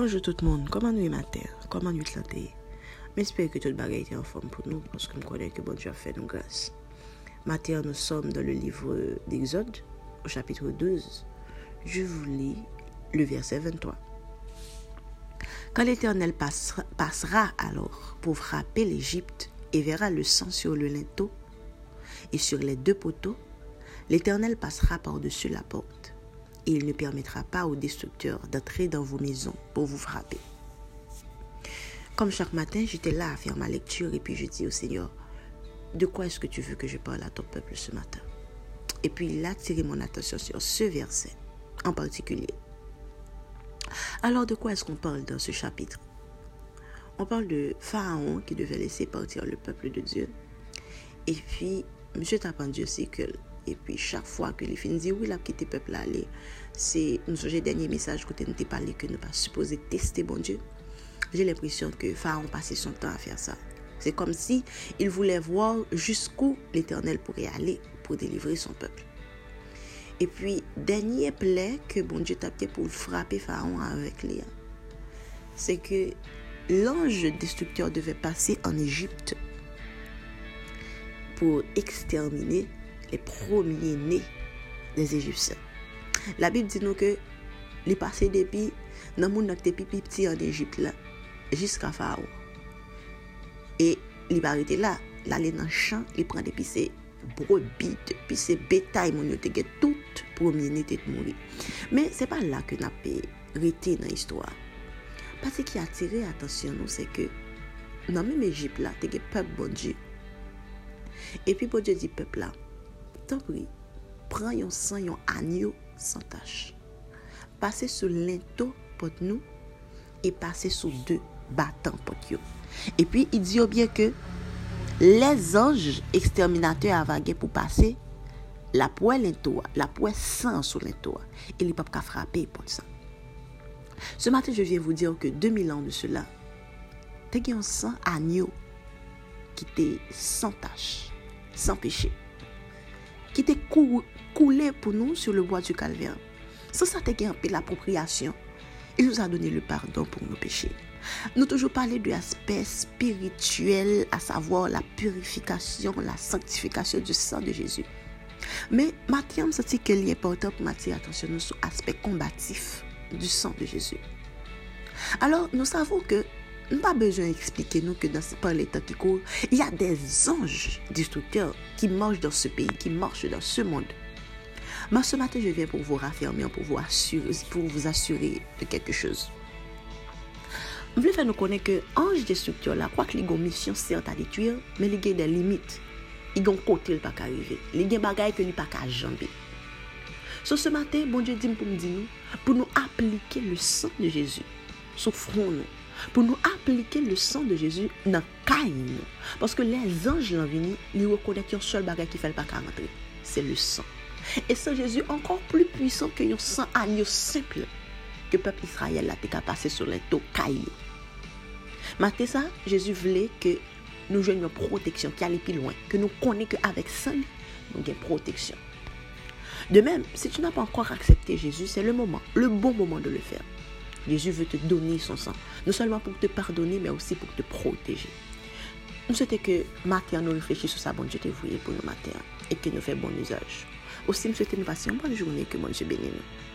Bonjour tout le monde, comment nous est matin? Comment nous santé? J'espère que tout le bagage est en forme pour nous parce que je connais que bon Dieu a fait nous grâce. Matin, nous sommes dans le livre d'Exode, au chapitre 12. Je vous lis le verset 23. Quand l'Éternel passera alors pour frapper l'Égypte et verra le sang sur le linteau et sur les deux poteaux, l'Éternel passera par-dessus la porte et il ne permettra pas aux destructeurs d'entrer dans vos maisons pour vous frapper. Comme chaque matin, j'étais là à faire ma lecture et puis je dis au Seigneur, de quoi est-ce que tu veux que je parle à ton peuple ce matin? Et puis il a attiré mon attention sur ce verset en particulier. Alors de quoi est-ce qu'on parle dans ce chapitre? On parle de Pharaon qui devait laisser partir le peuple de Dieu. Et puis, M. Tapan c'est que et puis chaque fois que les filles disent oui, la petite peuple aller, c'est nous le dernier message que nous parlé que nous pas supposé tester bon Dieu. J'ai l'impression que Pharaon passait son temps à faire ça. C'est comme si il voulait voir jusqu'où l'Éternel pourrait aller pour délivrer son peuple. Et puis, dernier plaie que bon Dieu t'a pour frapper Pharaon avec Léa, c'est que l'ange destructeur devait passer en Égypte pour exterminer les premiers-nés des Égyptiens. La Bible dit nous que les passés depuis, dans monde qui était petit en Égypte là, jusqu'à Pharaon. Et il va arrêter là, l'aller dans le champ, il prend des pissés brebis, depuis ces bétail mon yote, tout premier né était mourir. Mais c'est pas là que n'a pas arrêté dans l'histoire. Parce que qui a attiré attention nous c'est que dans même Égypte là, t'es peuple bon Dieu. Et puis bon Dieu dit peuple là, Tant pris, prends un sang, un agneau sans tache. Passez sur l'into pour nous et passez sur deux battants pour nous. Et puis, il dit bien que les anges exterminateurs avaient pour passer la poêle l'into, la poêle sang sur l'into. Et ils ne peuvent pas frapper pour ça. Ce matin, je viens vous dire que 2000 ans de cela, tu as un sang agneau qui était sans tache, sans qui était coulé pour nous sur le bois du calvaire. Sans ça, tu peu l'appropriation. Il nous a donné le pardon pour nos péchés. Nous toujours parlé de l'aspect spirituel, à savoir la purification, la sanctification du sang de Jésus. Mais Matthieu me dit qu'il est important pour m'attirer attention sur l'aspect combatif du sang de Jésus. Alors, nous savons que nous pas besoin d'expliquer nous que dans par les temps il y a des anges destructeurs qui marchent dans ce pays, qui marchent dans ce monde. Mais ce matin, je viens pour vous raffirmer, pour vous assurer, de quelque chose. Je voulais faire nous connaître que ange destructeur là, quoi que les mission certes à détruire, mais il y des limites. Il y a un côté pas arriver. Il y a des bagages que ne pas jamber. So, ce matin, bon Dieu dit pour dire, pour nous appliquer le sang de Jésus nous pour nous appliquer le sang de Jésus dans caille Parce que les anges l'ont venu, ils reconnaissent un seul bagage qui fait pas rentrer. C'est le sang. Et sang Jésus encore plus puissant que un sang agneau simple que le peuple Israël a été passé sur les taux caille. Maintenant ça, Jésus voulait que nous jouions une protection qui allait plus loin, que nous connaissions qu'avec ça, nous avons une protection. De même, si tu n'as pas encore accepté Jésus, c'est le moment, le bon moment de le faire. Jésus veut te donner son sang. Non seulement pour te pardonner, mais aussi pour te protéger. Nous souhaitons que matin nous réfléchissions sur ça, bon Dieu pour nous matin et que nous fassions bon usage. Aussi, nous souhaitons une bonne journée, que mon Dieu bénisse nous.